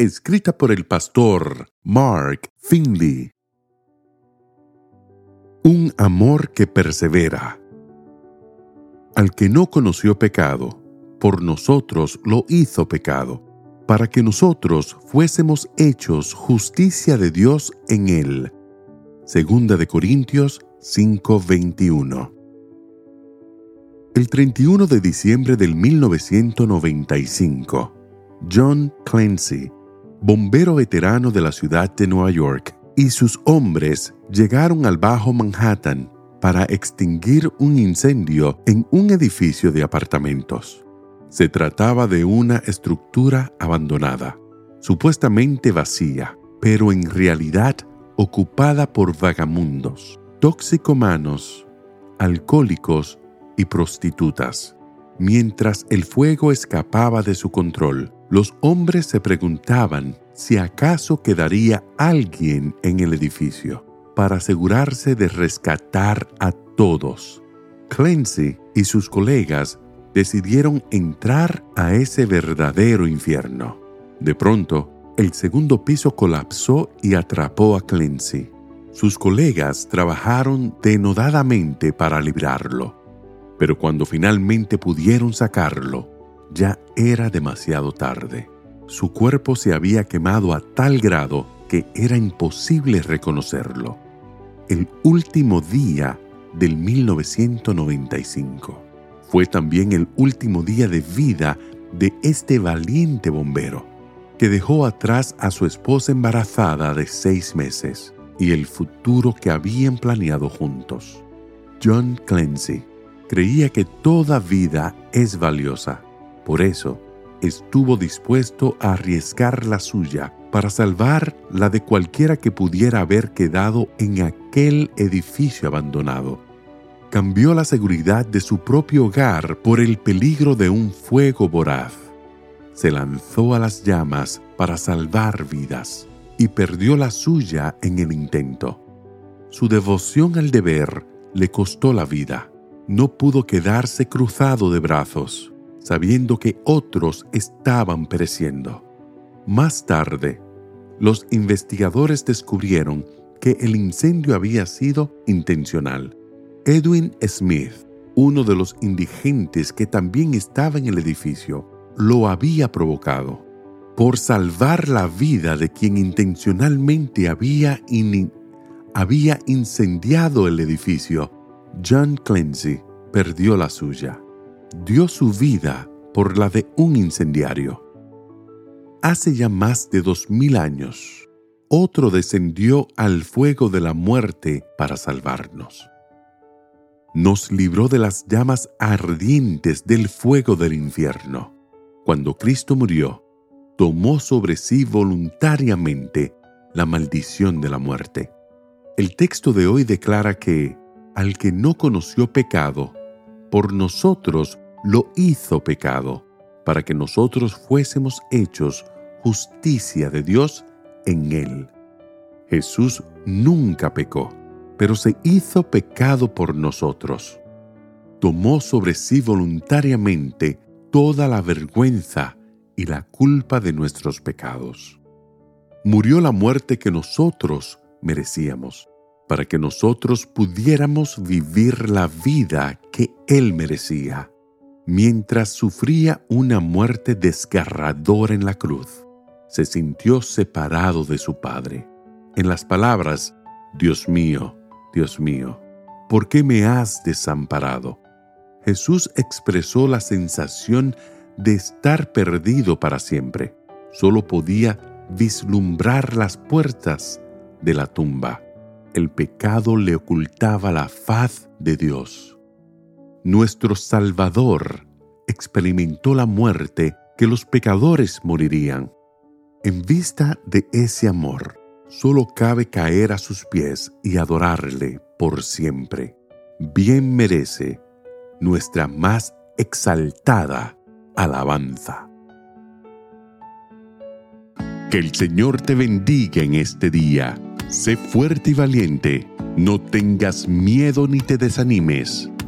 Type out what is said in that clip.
escrita por el pastor Mark Finley. Un amor que persevera. Al que no conoció pecado, por nosotros lo hizo pecado, para que nosotros fuésemos hechos justicia de Dios en él. Segunda de Corintios 5:21. El 31 de diciembre del 1995, John Clancy bombero veterano de la ciudad de Nueva York, y sus hombres llegaron al Bajo Manhattan para extinguir un incendio en un edificio de apartamentos. Se trataba de una estructura abandonada, supuestamente vacía, pero en realidad ocupada por vagamundos, toxicomanos, alcohólicos y prostitutas. Mientras el fuego escapaba de su control, los hombres se preguntaban si acaso quedaría alguien en el edificio para asegurarse de rescatar a todos. Clancy y sus colegas decidieron entrar a ese verdadero infierno. De pronto, el segundo piso colapsó y atrapó a Clancy. Sus colegas trabajaron denodadamente para librarlo, pero cuando finalmente pudieron sacarlo, ya era demasiado tarde. Su cuerpo se había quemado a tal grado que era imposible reconocerlo. El último día del 1995 fue también el último día de vida de este valiente bombero, que dejó atrás a su esposa embarazada de seis meses y el futuro que habían planeado juntos. John Clancy creía que toda vida es valiosa por eso, estuvo dispuesto a arriesgar la suya para salvar la de cualquiera que pudiera haber quedado en aquel edificio abandonado. Cambió la seguridad de su propio hogar por el peligro de un fuego voraz. Se lanzó a las llamas para salvar vidas y perdió la suya en el intento. Su devoción al deber le costó la vida. No pudo quedarse cruzado de brazos sabiendo que otros estaban pereciendo. Más tarde, los investigadores descubrieron que el incendio había sido intencional. Edwin Smith, uno de los indigentes que también estaba en el edificio, lo había provocado. Por salvar la vida de quien intencionalmente había, había incendiado el edificio, John Clancy perdió la suya dio su vida por la de un incendiario. Hace ya más de dos mil años, otro descendió al fuego de la muerte para salvarnos. Nos libró de las llamas ardientes del fuego del infierno. Cuando Cristo murió, tomó sobre sí voluntariamente la maldición de la muerte. El texto de hoy declara que al que no conoció pecado, por nosotros lo hizo pecado, para que nosotros fuésemos hechos justicia de Dios en él. Jesús nunca pecó, pero se hizo pecado por nosotros. Tomó sobre sí voluntariamente toda la vergüenza y la culpa de nuestros pecados. Murió la muerte que nosotros merecíamos para que nosotros pudiéramos vivir la vida que Él merecía, mientras sufría una muerte desgarradora en la cruz. Se sintió separado de su Padre. En las palabras, Dios mío, Dios mío, ¿por qué me has desamparado? Jesús expresó la sensación de estar perdido para siempre. Solo podía vislumbrar las puertas de la tumba el pecado le ocultaba la faz de Dios. Nuestro Salvador experimentó la muerte que los pecadores morirían. En vista de ese amor, solo cabe caer a sus pies y adorarle por siempre. Bien merece nuestra más exaltada alabanza. Que el Señor te bendiga en este día. Sé fuerte y valiente. No tengas miedo ni te desanimes,